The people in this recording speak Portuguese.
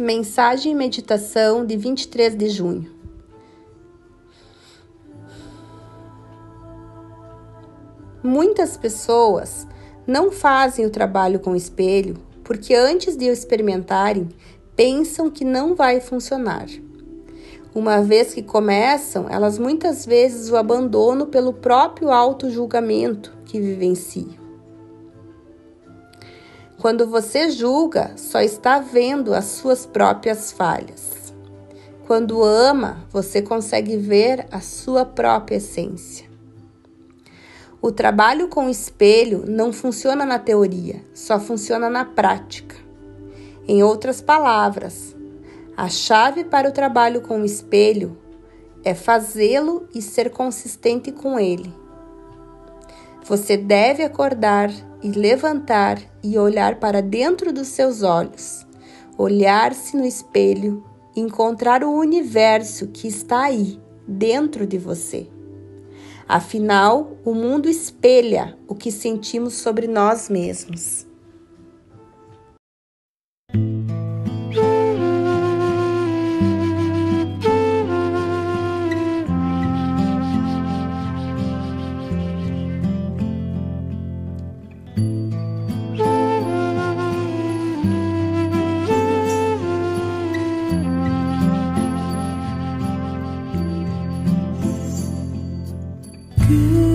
Mensagem e meditação de 23 de junho. Muitas pessoas não fazem o trabalho com espelho porque antes de o experimentarem pensam que não vai funcionar. Uma vez que começam, elas muitas vezes o abandonam pelo próprio auto-julgamento que vivenciam. Quando você julga, só está vendo as suas próprias falhas. Quando ama, você consegue ver a sua própria essência. O trabalho com o espelho não funciona na teoria, só funciona na prática. Em outras palavras, a chave para o trabalho com o espelho é fazê-lo e ser consistente com ele. Você deve acordar e levantar e olhar para dentro dos seus olhos, olhar-se no espelho encontrar o universo que está aí, dentro de você. Afinal, o mundo espelha o que sentimos sobre nós mesmos. you.